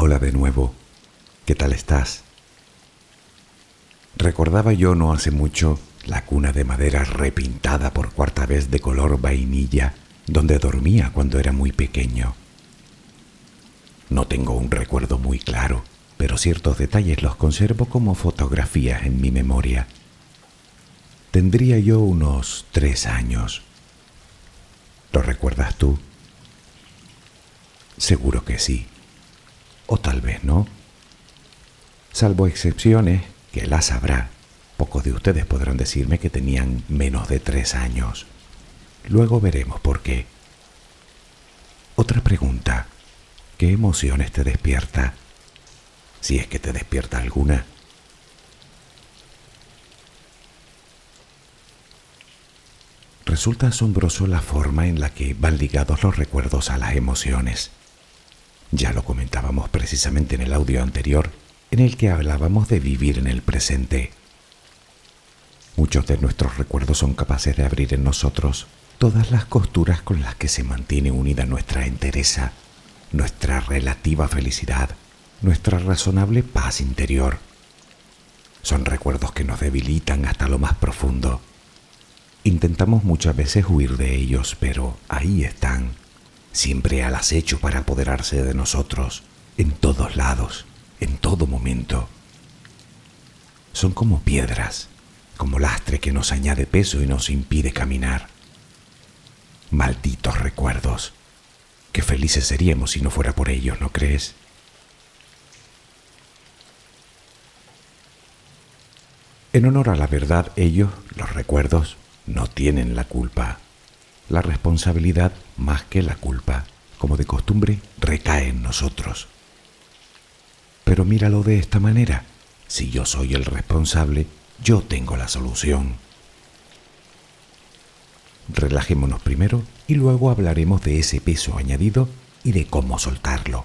Hola de nuevo. ¿Qué tal estás? Recordaba yo no hace mucho la cuna de madera repintada por cuarta vez de color vainilla donde dormía cuando era muy pequeño. No tengo un recuerdo muy claro, pero ciertos detalles los conservo como fotografías en mi memoria. Tendría yo unos tres años. ¿Lo recuerdas tú? Seguro que sí. O tal vez no. Salvo excepciones, que las habrá, pocos de ustedes podrán decirme que tenían menos de tres años. Luego veremos por qué. Otra pregunta. ¿Qué emociones te despierta? Si es que te despierta alguna. Resulta asombroso la forma en la que van ligados los recuerdos a las emociones. Ya lo comentábamos precisamente en el audio anterior, en el que hablábamos de vivir en el presente. Muchos de nuestros recuerdos son capaces de abrir en nosotros todas las costuras con las que se mantiene unida nuestra entereza nuestra relativa felicidad, nuestra razonable paz interior. Son recuerdos que nos debilitan hasta lo más profundo. Intentamos muchas veces huir de ellos, pero ahí están, siempre al acecho para apoderarse de nosotros, en todos lados, en todo momento. Son como piedras, como lastre que nos añade peso y nos impide caminar. Malditos recuerdos Qué felices seríamos si no fuera por ellos, ¿no crees? En honor a la verdad, ellos, los recuerdos, no tienen la culpa. La responsabilidad, más que la culpa, como de costumbre, recae en nosotros. Pero míralo de esta manera. Si yo soy el responsable, yo tengo la solución. Relajémonos primero y luego hablaremos de ese peso añadido y de cómo soltarlo.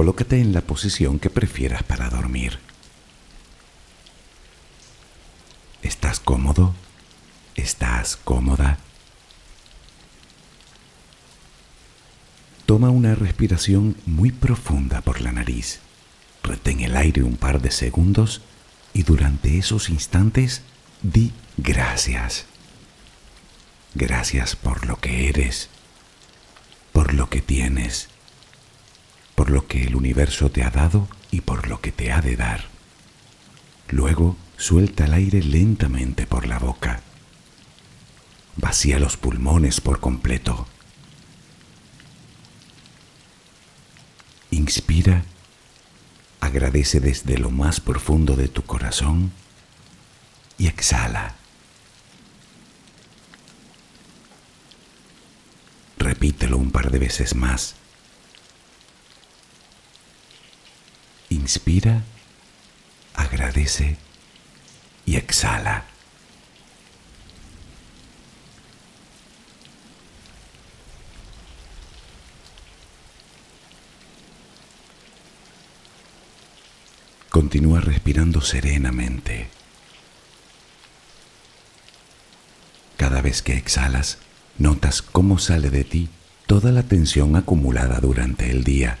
Colócate en la posición que prefieras para dormir. ¿Estás cómodo? ¿Estás cómoda? Toma una respiración muy profunda por la nariz. Retén el aire un par de segundos y durante esos instantes di gracias. Gracias por lo que eres, por lo que tienes, por lo que el universo te ha dado y por lo que te ha de dar. Luego suelta el aire lentamente por la boca. Vacía los pulmones por completo. Inspira Agradece desde lo más profundo de tu corazón y exhala. Repítelo un par de veces más. Inspira, agradece y exhala. Continúa respirando serenamente. Cada vez que exhalas, notas cómo sale de ti toda la tensión acumulada durante el día.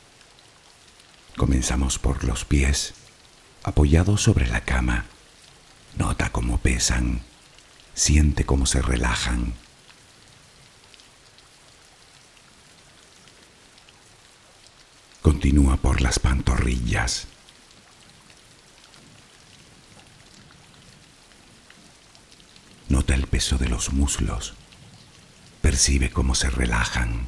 Comenzamos por los pies, apoyados sobre la cama. Nota cómo pesan, Siente cómo se relajan. Continúa por las pantorrillas. Nota el peso de los muslos. Percibe cómo se relajan.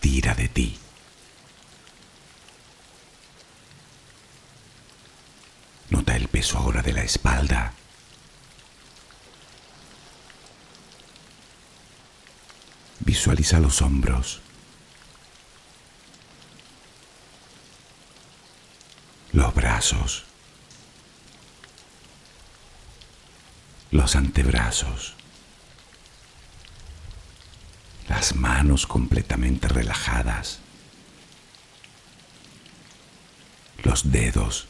tira de ti. Nota el peso ahora de la espalda. Visualiza los hombros. Los brazos. Los antebrazos. Las manos completamente relajadas. Los dedos.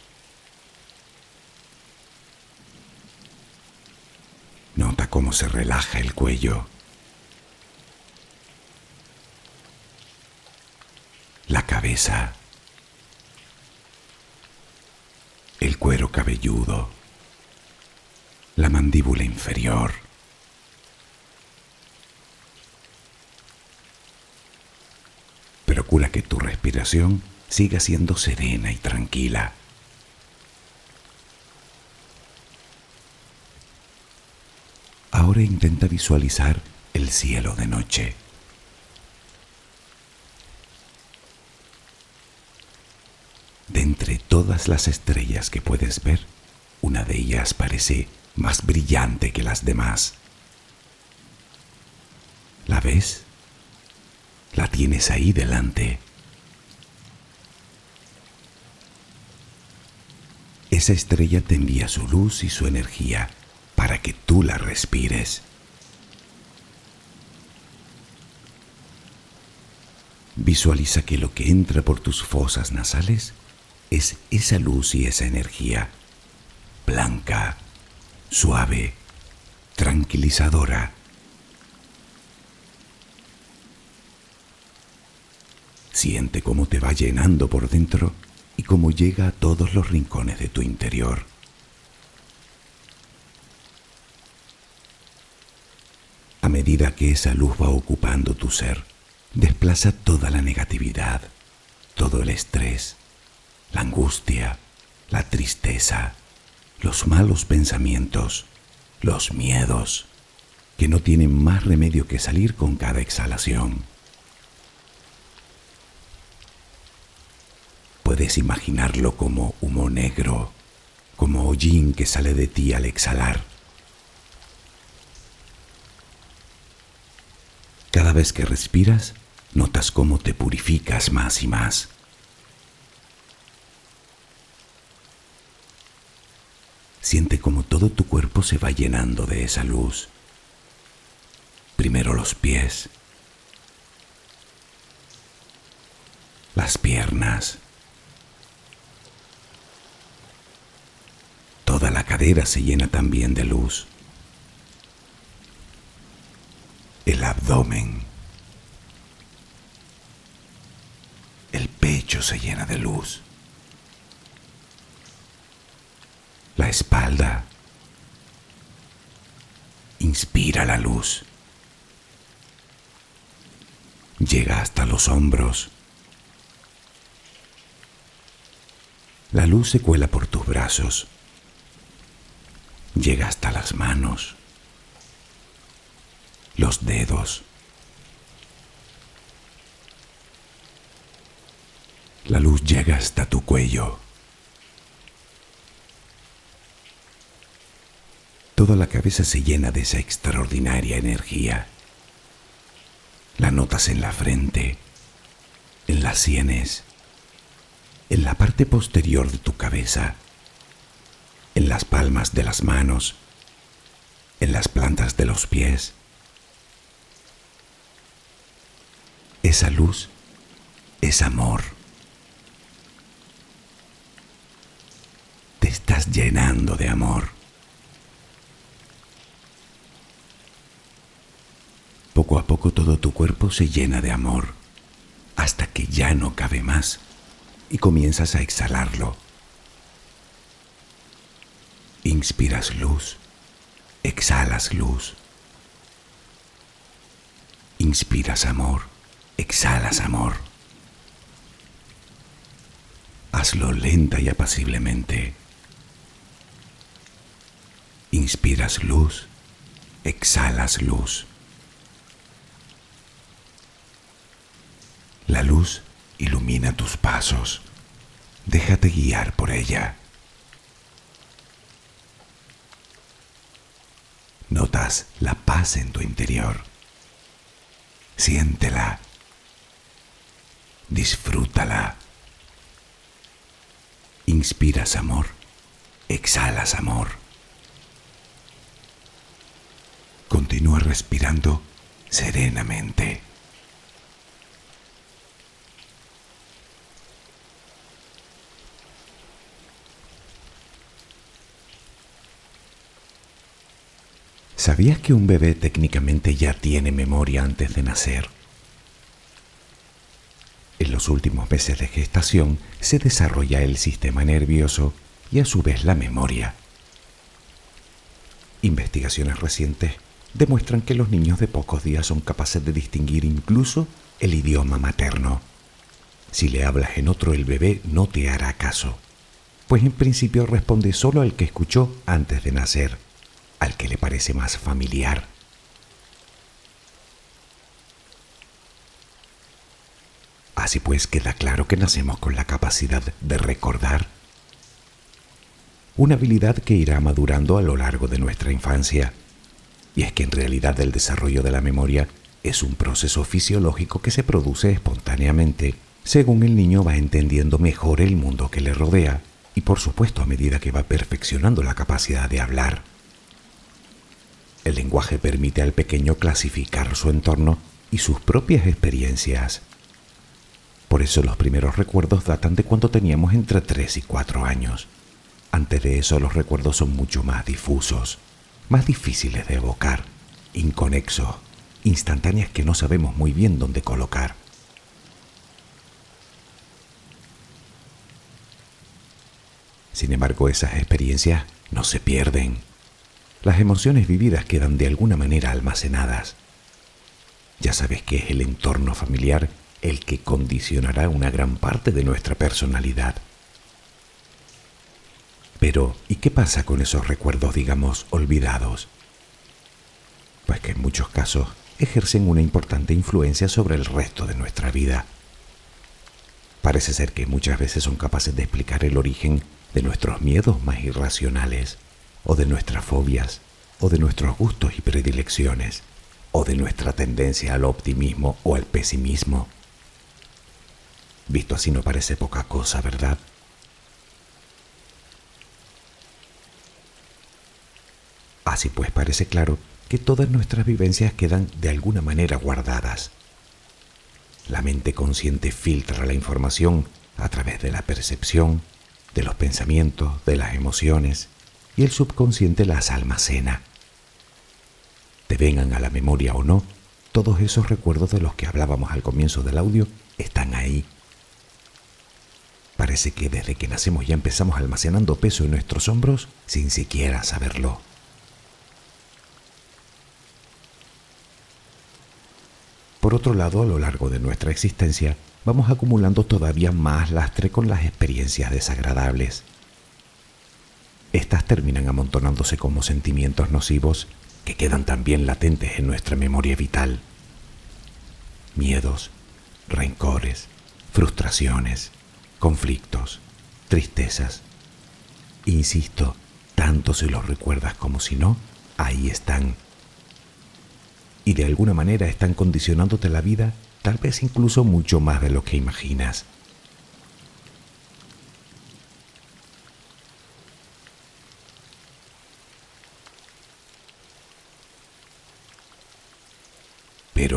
Nota cómo se relaja el cuello. la cabeza, el cuero cabelludo, la mandíbula inferior. Que tu respiración siga siendo serena y tranquila. Ahora intenta visualizar el cielo de noche. De entre todas las estrellas que puedes ver, una de ellas parece más brillante que las demás. ¿La ves? La tienes ahí delante. Esa estrella te envía su luz y su energía para que tú la respires. Visualiza que lo que entra por tus fosas nasales es esa luz y esa energía, blanca, suave, tranquilizadora. Siente cómo te va llenando por dentro y cómo llega a todos los rincones de tu interior. A medida que esa luz va ocupando tu ser, desplaza toda la negatividad, todo el estrés, la angustia, la tristeza, los malos pensamientos, los miedos, que no tienen más remedio que salir con cada exhalación. Puedes imaginarlo como humo negro, como hollín que sale de ti al exhalar. Cada vez que respiras, notas cómo te purificas más y más. Siente como todo tu cuerpo se va llenando de esa luz. Primero los pies, las piernas, la cadera se llena también de luz, el abdomen, el pecho se llena de luz. la espalda. Inspira la luz. Llega hasta los hombros. La luz se cuela por tus brazos. Llega hasta las manos, los dedos. La luz llega hasta tu cuello. Toda la cabeza se llena de esa extraordinaria energía. La notas en la frente, en las sienes, en la parte posterior de tu cabeza, en las palmas de las manos, en las plantas de los pies. Esa luz es amor. Te estás llenando de amor. Poco a poco todo tu cuerpo se llena de amor, hasta que ya no cabe más y comienzas a exhalarlo. Inspiras luz, exhalas luz. Inspiras amor, exhalas amor. Hazlo lenta y apaciblemente. Inspiras luz, exhalas luz. La luz ilumina tus pasos. Déjate guiar por ella. Notas la paz en tu interior. Siéntela. Disfrútala. Inspiras amor. Exhalas amor. Continúa respirando serenamente. ¿Sabías que un bebé técnicamente ya tiene memoria antes de nacer? En los últimos meses de gestación se desarrolla el sistema nervioso y a su vez la memoria. Investigaciones recientes demuestran que los niños de pocos días son capaces de distinguir incluso el idioma materno. Si le hablas en otro el bebé no te hará caso, pues en principio responde solo al que escuchó antes de nacer al que le parece más familiar. Así pues queda claro que nacemos con la capacidad de recordar, una habilidad que irá madurando a lo largo de nuestra infancia. Y es que en realidad el desarrollo de la memoria es un proceso fisiológico que se produce espontáneamente según el niño va entendiendo mejor el mundo que le rodea y por supuesto a medida que va perfeccionando la capacidad de hablar. El lenguaje permite al pequeño clasificar su entorno y sus propias experiencias. Por eso los primeros recuerdos datan de cuando teníamos entre 3 y 4 años. Antes de eso los recuerdos son mucho más difusos, más difíciles de evocar, inconexos, instantáneas que no sabemos muy bien dónde colocar. Sin embargo, esas experiencias no se pierden las emociones vividas quedan de alguna manera almacenadas. Ya sabes que es el entorno familiar el que condicionará una gran parte de nuestra personalidad. Pero, ¿y qué pasa con esos recuerdos, digamos, olvidados? Pues que en muchos casos ejercen una importante influencia sobre el resto de nuestra vida. Parece ser que muchas veces son capaces de explicar el origen de nuestros miedos más irracionales o de nuestras fobias, o de nuestros gustos y predilecciones, o de nuestra tendencia al optimismo o al pesimismo. Visto así no parece poca cosa, ¿verdad? Así pues parece claro que todas nuestras vivencias quedan de alguna manera guardadas. La mente consciente filtra la información a través de la percepción, de los pensamientos, de las emociones, y el subconsciente las almacena. Te vengan a la memoria o no, todos esos recuerdos de los que hablábamos al comienzo del audio están ahí. Parece que desde que nacemos ya empezamos almacenando peso en nuestros hombros sin siquiera saberlo. Por otro lado, a lo largo de nuestra existencia, vamos acumulando todavía más lastre con las experiencias desagradables estas terminan amontonándose como sentimientos nocivos que quedan también latentes en nuestra memoria vital. Miedos, rencores, frustraciones, conflictos, tristezas. Insisto, tanto si los recuerdas como si no, ahí están. Y de alguna manera están condicionándote la vida, tal vez incluso mucho más de lo que imaginas.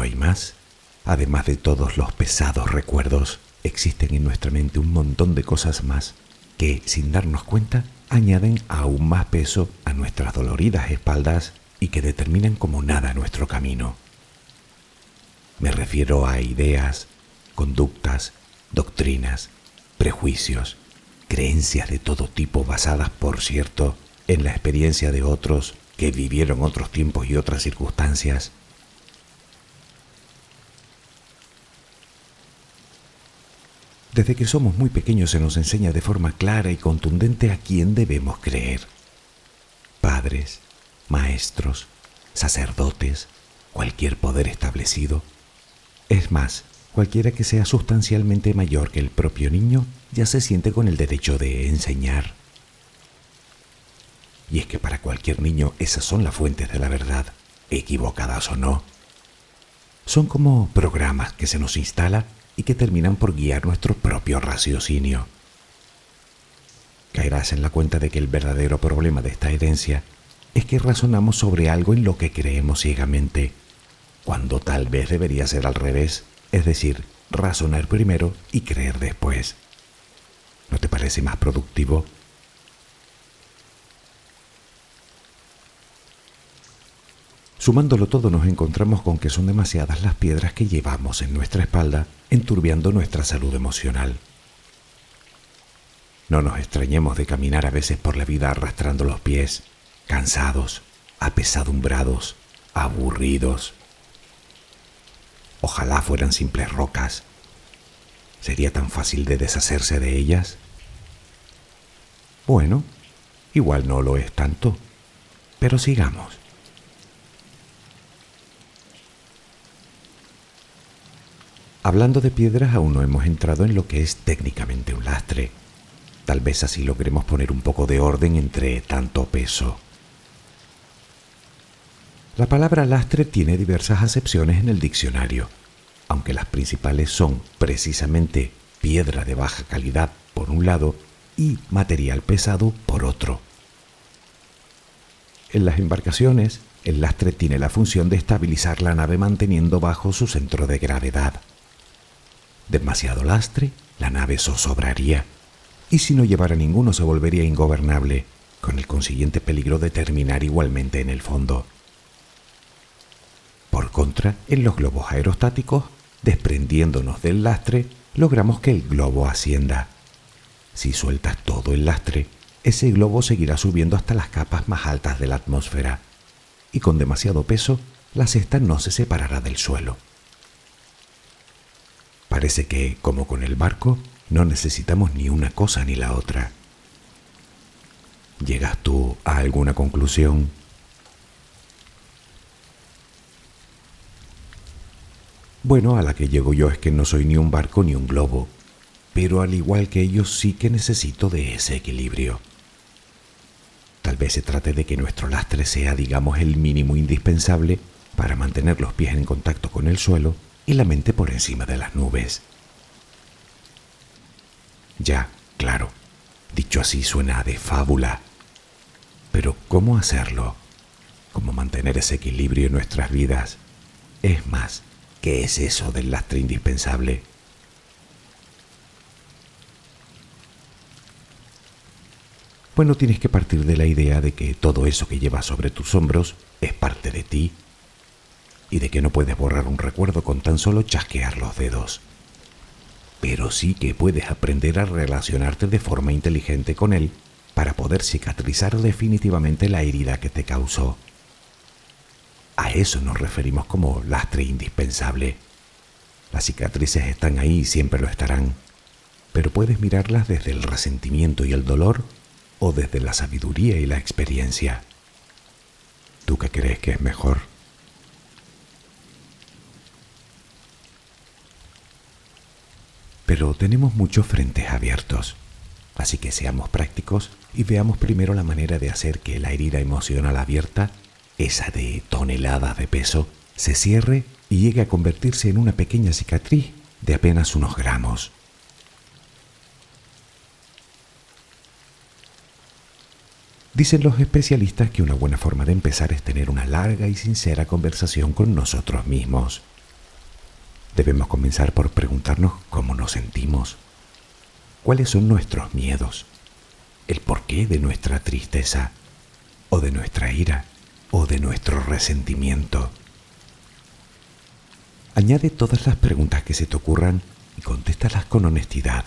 Hay más. Además de todos los pesados recuerdos, existen en nuestra mente un montón de cosas más que, sin darnos cuenta, añaden aún más peso a nuestras doloridas espaldas y que determinan como nada nuestro camino. Me refiero a ideas, conductas, doctrinas, prejuicios, creencias de todo tipo basadas, por cierto, en la experiencia de otros que vivieron otros tiempos y otras circunstancias. Desde que somos muy pequeños se nos enseña de forma clara y contundente a quién debemos creer. Padres, maestros, sacerdotes, cualquier poder establecido. Es más, cualquiera que sea sustancialmente mayor que el propio niño ya se siente con el derecho de enseñar. Y es que para cualquier niño esas son las fuentes de la verdad, equivocadas o no. Son como programas que se nos instala y que terminan por guiar nuestro propio raciocinio. Caerás en la cuenta de que el verdadero problema de esta herencia es que razonamos sobre algo en lo que creemos ciegamente, cuando tal vez debería ser al revés, es decir, razonar primero y creer después. ¿No te parece más productivo? Sumándolo todo nos encontramos con que son demasiadas las piedras que llevamos en nuestra espalda, enturbiando nuestra salud emocional. No nos extrañemos de caminar a veces por la vida arrastrando los pies, cansados, apesadumbrados, aburridos. Ojalá fueran simples rocas. ¿Sería tan fácil de deshacerse de ellas? Bueno, igual no lo es tanto, pero sigamos. Hablando de piedras, aún no hemos entrado en lo que es técnicamente un lastre. Tal vez así logremos poner un poco de orden entre tanto peso. La palabra lastre tiene diversas acepciones en el diccionario, aunque las principales son precisamente piedra de baja calidad por un lado y material pesado por otro. En las embarcaciones, el lastre tiene la función de estabilizar la nave manteniendo bajo su centro de gravedad. Demasiado lastre, la nave zozobraría, y si no llevara ninguno se volvería ingobernable, con el consiguiente peligro de terminar igualmente en el fondo. Por contra, en los globos aerostáticos, desprendiéndonos del lastre, logramos que el globo ascienda. Si sueltas todo el lastre, ese globo seguirá subiendo hasta las capas más altas de la atmósfera, y con demasiado peso, la cesta no se separará del suelo. Parece que, como con el barco, no necesitamos ni una cosa ni la otra. ¿Llegas tú a alguna conclusión? Bueno, a la que llego yo es que no soy ni un barco ni un globo, pero al igual que ellos sí que necesito de ese equilibrio. Tal vez se trate de que nuestro lastre sea, digamos, el mínimo indispensable para mantener los pies en contacto con el suelo y la mente por encima de las nubes. Ya, claro, dicho así suena de fábula. Pero ¿cómo hacerlo? ¿Cómo mantener ese equilibrio en nuestras vidas? Es más, ¿Qué es eso del lastre indispensable? Bueno, tienes que partir de la idea de que todo eso que llevas sobre tus hombros es parte de ti y de que no puedes borrar un recuerdo con tan solo chasquear los dedos. Pero sí que puedes aprender a relacionarte de forma inteligente con él para poder cicatrizar definitivamente la herida que te causó. A eso nos referimos como lastre indispensable. Las cicatrices están ahí y siempre lo estarán, pero puedes mirarlas desde el resentimiento y el dolor o desde la sabiduría y la experiencia. ¿Tú qué crees que es mejor? Pero tenemos muchos frentes abiertos, así que seamos prácticos y veamos primero la manera de hacer que la herida emocional abierta esa de toneladas de peso, se cierre y llegue a convertirse en una pequeña cicatriz de apenas unos gramos. Dicen los especialistas que una buena forma de empezar es tener una larga y sincera conversación con nosotros mismos. Debemos comenzar por preguntarnos cómo nos sentimos, cuáles son nuestros miedos, el porqué de nuestra tristeza, o de nuestra ira, o de nuestro resentimiento. Añade todas las preguntas que se te ocurran y contéstalas con honestidad.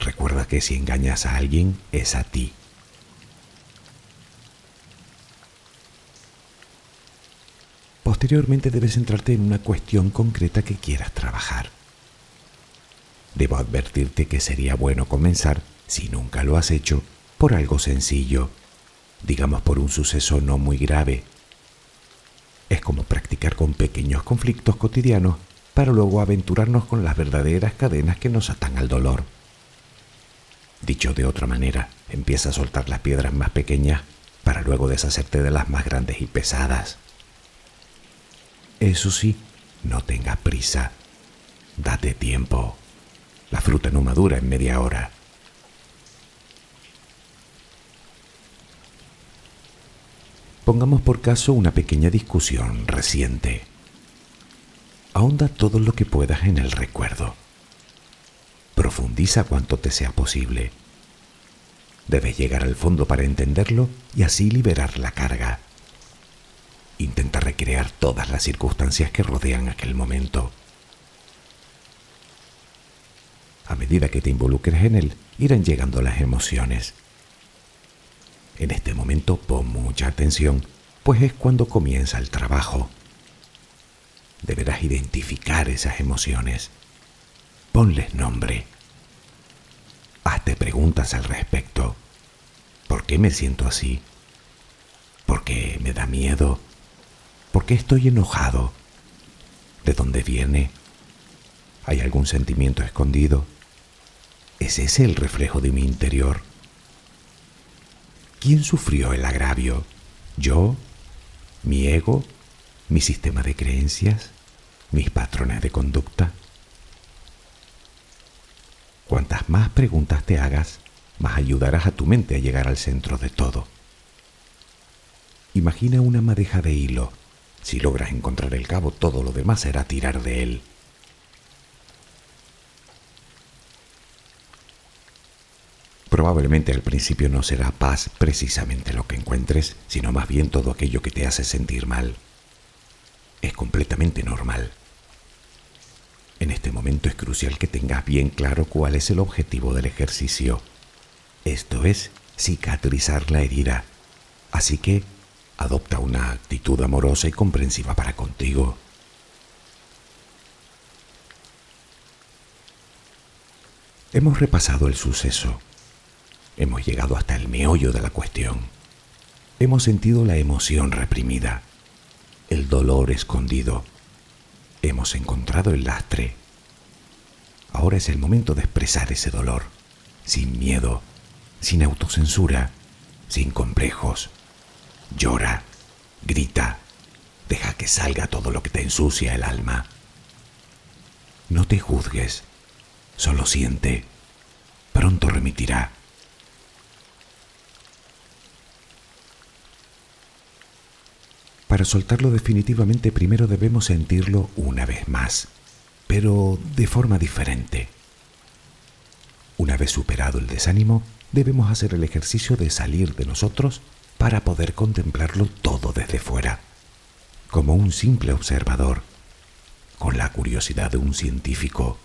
Recuerda que si engañas a alguien es a ti. Posteriormente debes centrarte en una cuestión concreta que quieras trabajar. Debo advertirte que sería bueno comenzar, si nunca lo has hecho, por algo sencillo, digamos por un suceso no muy grave. Es como practicar con pequeños conflictos cotidianos para luego aventurarnos con las verdaderas cadenas que nos atan al dolor. Dicho de otra manera, empieza a soltar las piedras más pequeñas para luego deshacerte de las más grandes y pesadas. Eso sí, no tengas prisa. Date tiempo. La fruta no madura en media hora. Pongamos por caso una pequeña discusión reciente. Ahonda todo lo que puedas en el recuerdo. Profundiza cuanto te sea posible. Debes llegar al fondo para entenderlo y así liberar la carga. Intenta recrear todas las circunstancias que rodean aquel momento. A medida que te involucres en él, irán llegando las emociones. En este momento pon mucha atención, pues es cuando comienza el trabajo. Deberás identificar esas emociones. Ponles nombre. Hazte preguntas al respecto. ¿Por qué me siento así? ¿Por qué me da miedo? ¿Por qué estoy enojado? ¿De dónde viene? ¿Hay algún sentimiento escondido? ¿Es ese el reflejo de mi interior? ¿Quién sufrió el agravio? ¿Yo? ¿Mi ego? ¿Mi sistema de creencias? ¿Mis patrones de conducta? Cuantas más preguntas te hagas, más ayudarás a tu mente a llegar al centro de todo. Imagina una madeja de hilo si logras encontrar el cabo, todo lo demás será tirar de él. Probablemente al principio no será paz precisamente lo que encuentres, sino más bien todo aquello que te hace sentir mal. Es completamente normal. En este momento es crucial que tengas bien claro cuál es el objetivo del ejercicio. Esto es cicatrizar la herida. Así que Adopta una actitud amorosa y comprensiva para contigo. Hemos repasado el suceso. Hemos llegado hasta el meollo de la cuestión. Hemos sentido la emoción reprimida, el dolor escondido. Hemos encontrado el lastre. Ahora es el momento de expresar ese dolor, sin miedo, sin autocensura, sin complejos, Llora, grita, deja que salga todo lo que te ensucia el alma. No te juzgues, solo siente, pronto remitirá. Para soltarlo definitivamente primero debemos sentirlo una vez más, pero de forma diferente. Una vez superado el desánimo, debemos hacer el ejercicio de salir de nosotros para poder contemplarlo todo desde fuera, como un simple observador, con la curiosidad de un científico,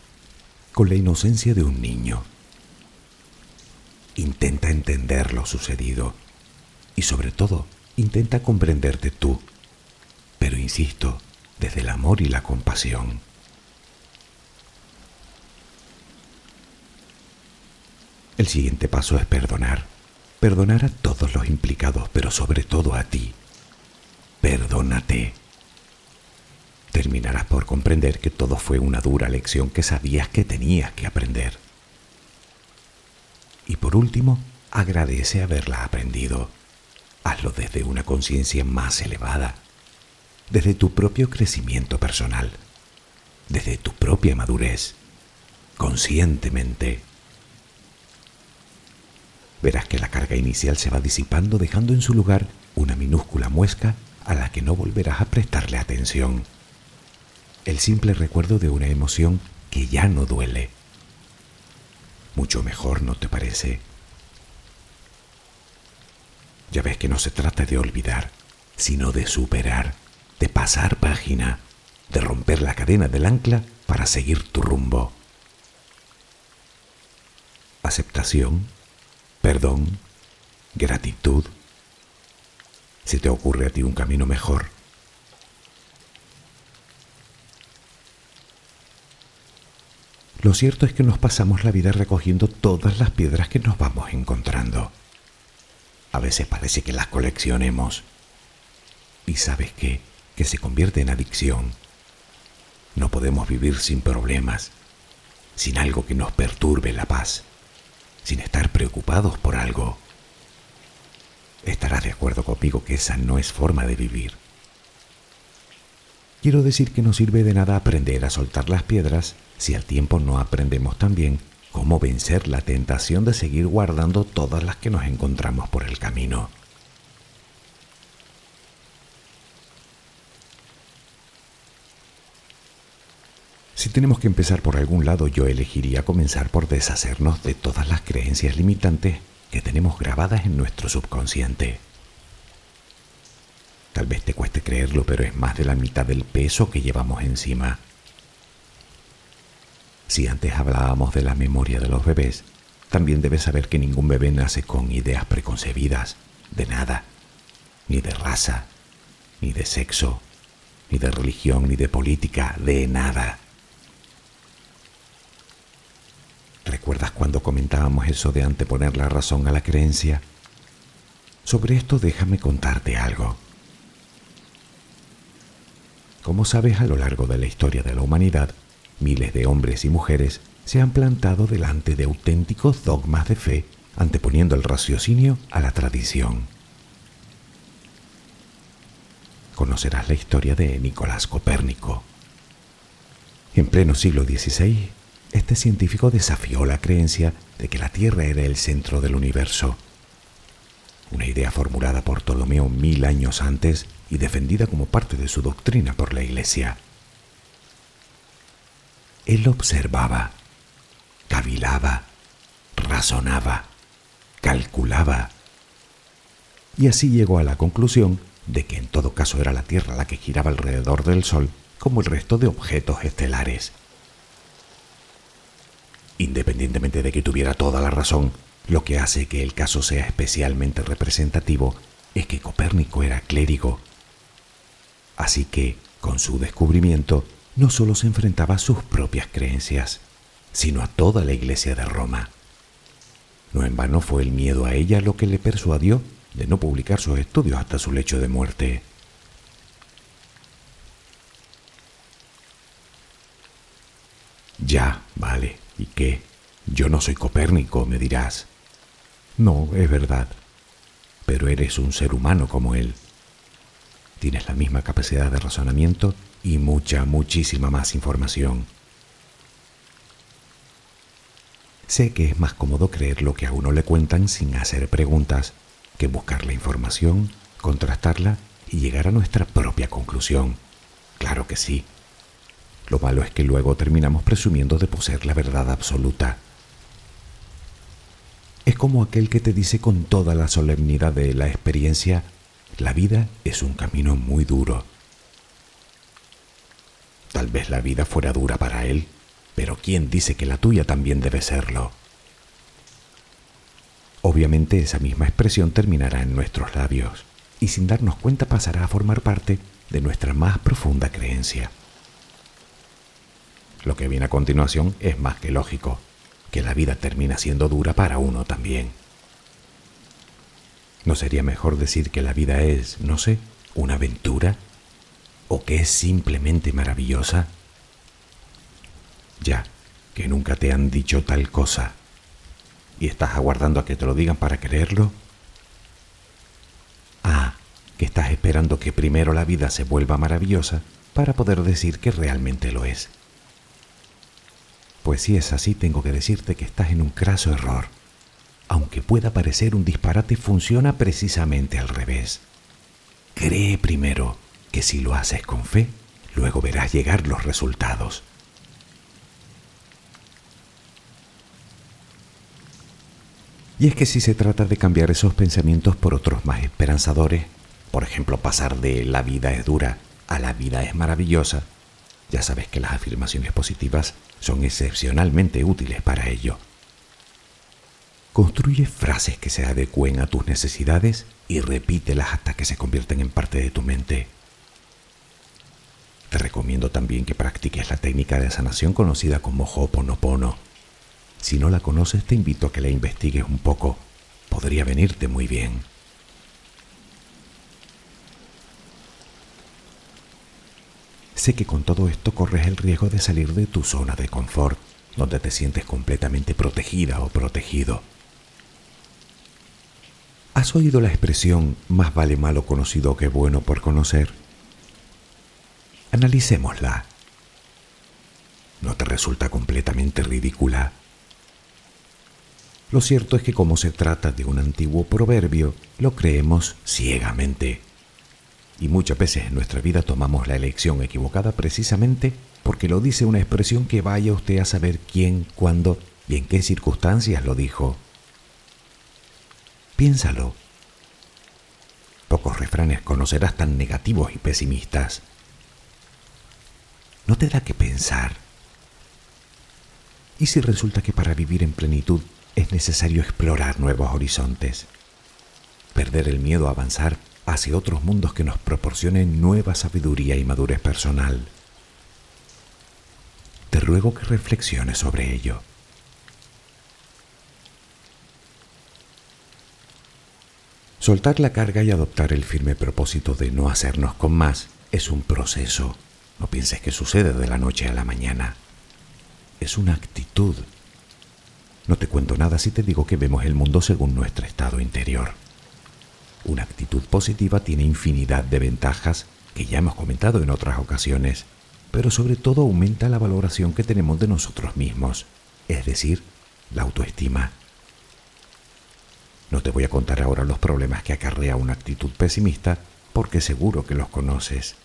con la inocencia de un niño. Intenta entender lo sucedido y sobre todo intenta comprenderte tú, pero insisto, desde el amor y la compasión. El siguiente paso es perdonar perdonar a todos los implicados, pero sobre todo a ti. Perdónate. Terminarás por comprender que todo fue una dura lección que sabías que tenías que aprender. Y por último, agradece haberla aprendido. Hazlo desde una conciencia más elevada, desde tu propio crecimiento personal, desde tu propia madurez, conscientemente verás que la carga inicial se va disipando dejando en su lugar una minúscula muesca a la que no volverás a prestarle atención. el simple recuerdo de una emoción que ya no duele. Mucho mejor, ¿no te parece? Ya ves que no se trata de olvidar, sino de superar, de pasar página, de romper la cadena del ancla para seguir tu rumbo. Aceptación, perdón, gratitud. ¿Se te ocurre a ti un camino mejor? Lo cierto es que nos pasamos la vida recogiendo todas las piedras que nos vamos encontrando. A veces parece que las coleccionemos. Y sabes qué? Que se convierte en adicción. No podemos vivir sin problemas, sin algo que nos perturbe la paz, sin estar preocupados por algo. Estarás de acuerdo conmigo que esa no es forma de vivir. Quiero decir que no sirve de nada aprender a soltar las piedras si al tiempo no aprendemos también cómo vencer la tentación de seguir guardando todas las que nos encontramos por el camino. Si tenemos que empezar por algún lado, yo elegiría comenzar por deshacernos de todas las creencias limitantes que tenemos grabadas en nuestro subconsciente. Tal vez te cueste creerlo, pero es más de la mitad del peso que llevamos encima. Si antes hablábamos de la memoria de los bebés, también debes saber que ningún bebé nace con ideas preconcebidas, de nada, ni de raza, ni de sexo, ni de religión, ni de política, de nada. ¿Recuerdas cuando comentábamos eso de anteponer la razón a la creencia? Sobre esto déjame contarte algo. Como sabes, a lo largo de la historia de la humanidad, miles de hombres y mujeres se han plantado delante de auténticos dogmas de fe, anteponiendo el raciocinio a la tradición. Conocerás la historia de Nicolás Copérnico. En pleno siglo XVI, este científico desafió la creencia de que la Tierra era el centro del universo, una idea formulada por Ptolomeo mil años antes y defendida como parte de su doctrina por la Iglesia. Él observaba, cavilaba, razonaba, calculaba, y así llegó a la conclusión de que en todo caso era la Tierra la que giraba alrededor del Sol como el resto de objetos estelares. Independientemente de que tuviera toda la razón, lo que hace que el caso sea especialmente representativo es que Copérnico era clérigo Así que, con su descubrimiento, no solo se enfrentaba a sus propias creencias, sino a toda la iglesia de Roma. No en vano fue el miedo a ella lo que le persuadió de no publicar sus estudios hasta su lecho de muerte. Ya, vale, ¿y qué? Yo no soy Copérnico, me dirás. No, es verdad, pero eres un ser humano como él tienes la misma capacidad de razonamiento y mucha, muchísima más información. Sé que es más cómodo creer lo que a uno le cuentan sin hacer preguntas que buscar la información, contrastarla y llegar a nuestra propia conclusión. Claro que sí. Lo malo es que luego terminamos presumiendo de poseer la verdad absoluta. Es como aquel que te dice con toda la solemnidad de la experiencia la vida es un camino muy duro. Tal vez la vida fuera dura para él, pero ¿quién dice que la tuya también debe serlo? Obviamente esa misma expresión terminará en nuestros labios y sin darnos cuenta pasará a formar parte de nuestra más profunda creencia. Lo que viene a continuación es más que lógico, que la vida termina siendo dura para uno también. ¿No sería mejor decir que la vida es, no sé, una aventura? ¿O que es simplemente maravillosa? Ya, que nunca te han dicho tal cosa. ¿Y estás aguardando a que te lo digan para creerlo? Ah, que estás esperando que primero la vida se vuelva maravillosa para poder decir que realmente lo es. Pues si es así, tengo que decirte que estás en un craso error aunque pueda parecer un disparate, funciona precisamente al revés. Cree primero que si lo haces con fe, Luego verás llegar los resultados. Y es que si se trata de cambiar esos pensamientos por otros más esperanzadores, por ejemplo pasar de la vida es dura a la vida es maravillosa, ya sabes que las afirmaciones positivas son excepcionalmente útiles para ello. Construye frases que se adecuen a tus necesidades y repítelas hasta que se convierten en parte de tu mente. Te recomiendo también que practiques la técnica de sanación conocida como Ho'oponopono. Si no la conoces, te invito a que la investigues un poco. Podría venirte muy bien. Sé que con todo esto corres el riesgo de salir de tu zona de confort, donde te sientes completamente protegida o protegido. ¿Has oído la expresión más vale malo conocido que bueno por conocer? Analicémosla. ¿No te resulta completamente ridícula? Lo cierto es que como se trata de un antiguo proverbio, lo creemos ciegamente. Y muchas veces en nuestra vida tomamos la elección equivocada precisamente porque lo dice una expresión que vaya usted a saber quién, cuándo y en qué circunstancias lo dijo. Piénsalo. Pocos refranes conocerás tan negativos y pesimistas. ¿No te da que pensar? ¿Y si resulta que para vivir en plenitud es necesario explorar nuevos horizontes? Perder el miedo a avanzar hacia otros mundos que nos proporcionen nueva sabiduría y madurez personal. Te ruego que reflexiones sobre ello. Soltar la carga y adoptar el firme propósito de no hacernos con más es un proceso. No pienses que sucede de la noche a la mañana. Es una actitud. No te cuento nada si te digo que vemos el mundo según nuestro estado interior. Una actitud positiva tiene infinidad de ventajas que ya hemos comentado en otras ocasiones, pero sobre todo aumenta la valoración que tenemos de nosotros mismos, es decir, la autoestima. No te voy a contar ahora los problemas que acarrea una actitud pesimista, porque seguro que los conoces.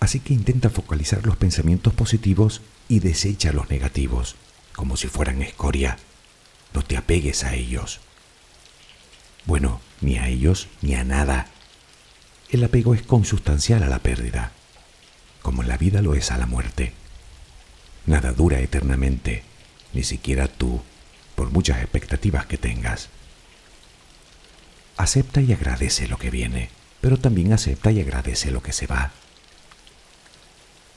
Así que intenta focalizar los pensamientos positivos y desecha los negativos, como si fueran escoria. No te apegues a ellos. Bueno, ni a ellos ni a nada. El apego es consustancial a la pérdida, como la vida lo es a la muerte. Nada dura eternamente, ni siquiera tú por muchas expectativas que tengas. Acepta y agradece lo que viene, pero también acepta y agradece lo que se va.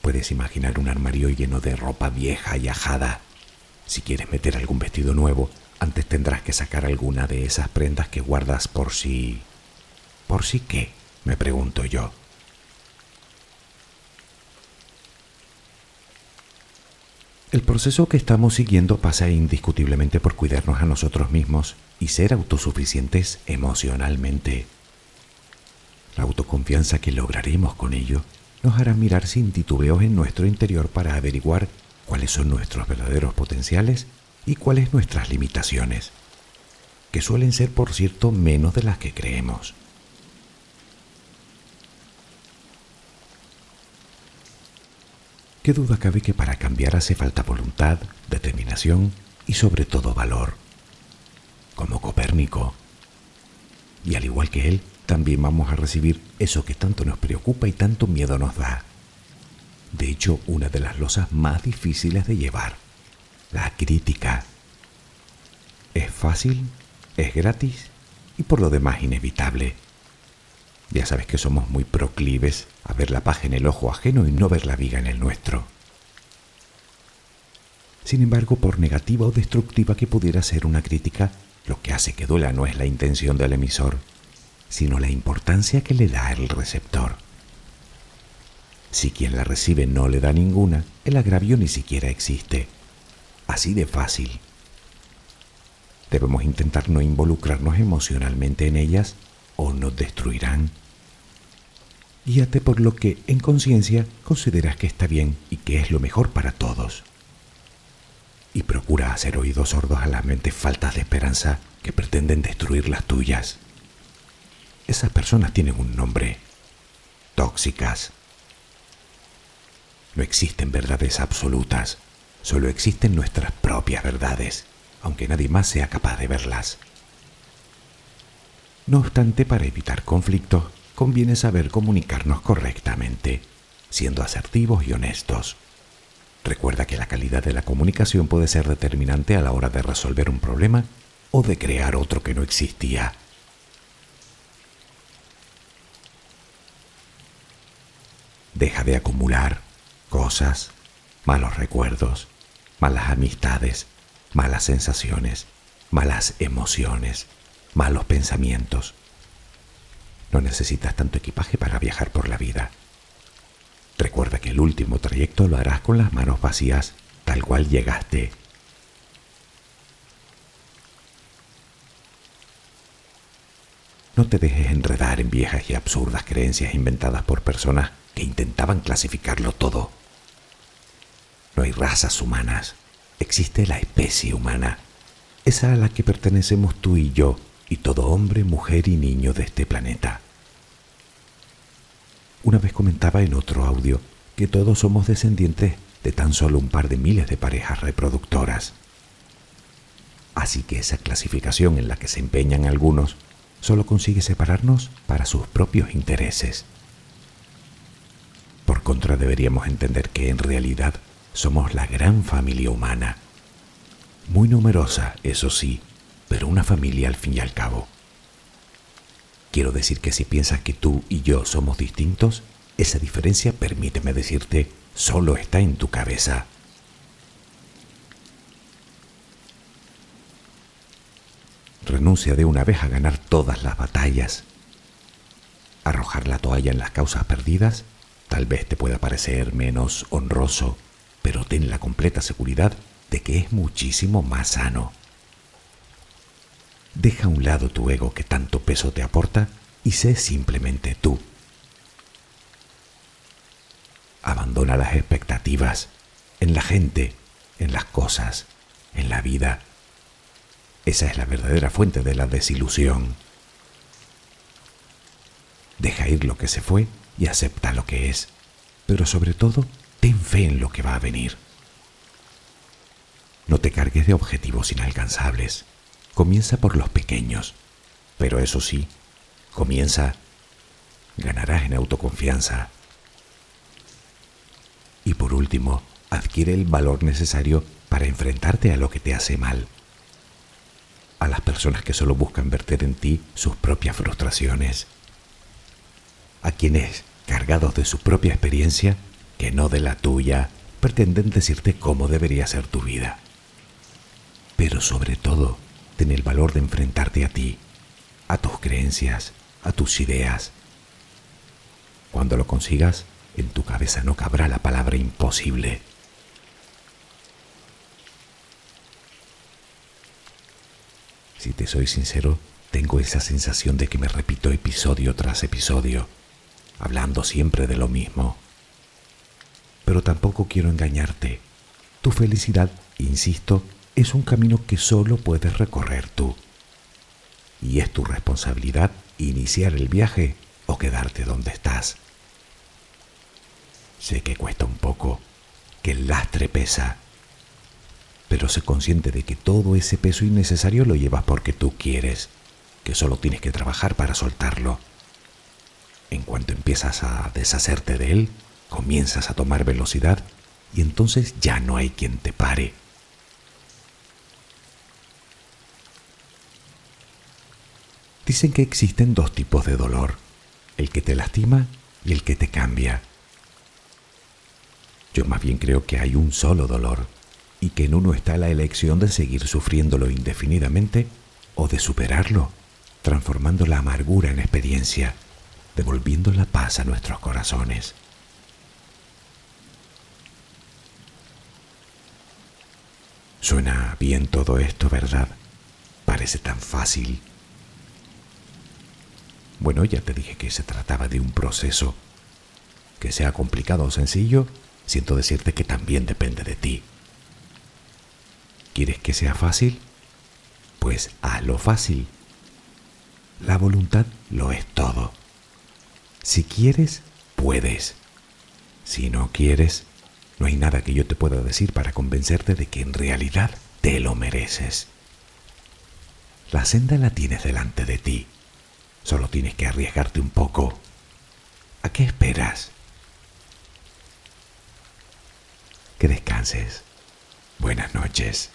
Puedes imaginar un armario lleno de ropa vieja y ajada. Si quieres meter algún vestido nuevo, antes tendrás que sacar alguna de esas prendas que guardas por si... ¿Por si qué? me pregunto yo. El proceso que estamos siguiendo pasa indiscutiblemente por cuidarnos a nosotros mismos y ser autosuficientes emocionalmente. La autoconfianza que lograremos con ello nos hará mirar sin titubeos en nuestro interior para averiguar cuáles son nuestros verdaderos potenciales y cuáles nuestras limitaciones, que suelen ser, por cierto, menos de las que creemos. Qué duda cabe que para cambiar hace falta voluntad, determinación y sobre todo valor. Como Copérnico. Y al igual que él, también vamos a recibir eso que tanto nos preocupa y tanto miedo nos da. De hecho, una de las losas más difíciles de llevar, la crítica. Es fácil, es gratis y por lo demás inevitable. Ya sabes que somos muy proclives a ver la paja en el ojo ajeno y no ver la viga en el nuestro. Sin embargo, por negativa o destructiva que pudiera ser una crítica, lo que hace que duela no es la intención del emisor, sino la importancia que le da el receptor. Si quien la recibe no le da ninguna, el agravio ni siquiera existe. Así de fácil. Debemos intentar no involucrarnos emocionalmente en ellas o nos destruirán. Guíate por lo que en conciencia consideras que está bien y que es lo mejor para todos. Y procura hacer oídos sordos a las mentes faltas de esperanza que pretenden destruir las tuyas. Esas personas tienen un nombre. Tóxicas. No existen verdades absolutas, solo existen nuestras propias verdades, aunque nadie más sea capaz de verlas. No obstante, para evitar conflictos, conviene saber comunicarnos correctamente, siendo asertivos y honestos. Recuerda que la calidad de la comunicación puede ser determinante a la hora de resolver un problema o de crear otro que no existía. Deja de acumular cosas, malos recuerdos, malas amistades, malas sensaciones, malas emociones, malos pensamientos. No necesitas tanto equipaje para viajar por la vida. Recuerda que el último trayecto lo harás con las manos vacías, tal cual llegaste. No te dejes enredar en viejas y absurdas creencias inventadas por personas que intentaban clasificarlo todo. No hay razas humanas, existe la especie humana, esa a la que pertenecemos tú y yo y todo hombre, mujer y niño de este planeta. Una vez comentaba en otro audio que todos somos descendientes de tan solo un par de miles de parejas reproductoras. Así que esa clasificación en la que se empeñan algunos solo consigue separarnos para sus propios intereses. Por contra, deberíamos entender que en realidad somos la gran familia humana. Muy numerosa, eso sí, pero una familia al fin y al cabo. Quiero decir que si piensas que tú y yo somos distintos, esa diferencia, permíteme decirte, solo está en tu cabeza. Renuncia de una vez a ganar todas las batallas. Arrojar la toalla en las causas perdidas tal vez te pueda parecer menos honroso, pero ten la completa seguridad de que es muchísimo más sano. Deja a un lado tu ego que tanto peso te aporta y sé simplemente tú. Abandona las expectativas en la gente, en las cosas, en la vida. Esa es la verdadera fuente de la desilusión. Deja ir lo que se fue y acepta lo que es, pero sobre todo ten fe en lo que va a venir. No te cargues de objetivos inalcanzables. Comienza por los pequeños, pero eso sí, comienza, ganarás en autoconfianza. Y por último, adquiere el valor necesario para enfrentarte a lo que te hace mal. A las personas que solo buscan verter en ti sus propias frustraciones. A quienes, cargados de su propia experiencia, que no de la tuya, pretenden decirte cómo debería ser tu vida. Pero sobre todo, ten el valor de enfrentarte a ti, a tus creencias, a tus ideas. Cuando lo consigas, en tu cabeza no cabrá la palabra imposible. Si te soy sincero, tengo esa sensación de que me repito episodio tras episodio, hablando siempre de lo mismo. Pero tampoco quiero engañarte. Tu felicidad, insisto, es un camino que solo puedes recorrer tú. Y es tu responsabilidad iniciar el viaje o quedarte donde estás. Sé que cuesta un poco, que el lastre pesa, pero sé consciente de que todo ese peso innecesario lo llevas porque tú quieres, que solo tienes que trabajar para soltarlo. En cuanto empiezas a deshacerte de él, comienzas a tomar velocidad y entonces ya no hay quien te pare. Dicen que existen dos tipos de dolor, el que te lastima y el que te cambia. Yo más bien creo que hay un solo dolor y que en uno está la elección de seguir sufriéndolo indefinidamente o de superarlo, transformando la amargura en experiencia, devolviendo la paz a nuestros corazones. Suena bien todo esto, ¿verdad? Parece tan fácil bueno, ya te dije que se trataba de un proceso. Que sea complicado o sencillo, siento decirte que también depende de ti. ¿Quieres que sea fácil? Pues a lo fácil. La voluntad lo es todo. Si quieres, puedes. Si no quieres, No hay nada que yo te pueda decir para convencerte de que en realidad te lo mereces. La senda la tienes delante de ti. Solo tienes que arriesgarte un poco. ¿A qué esperas? Que descanses. Buenas noches.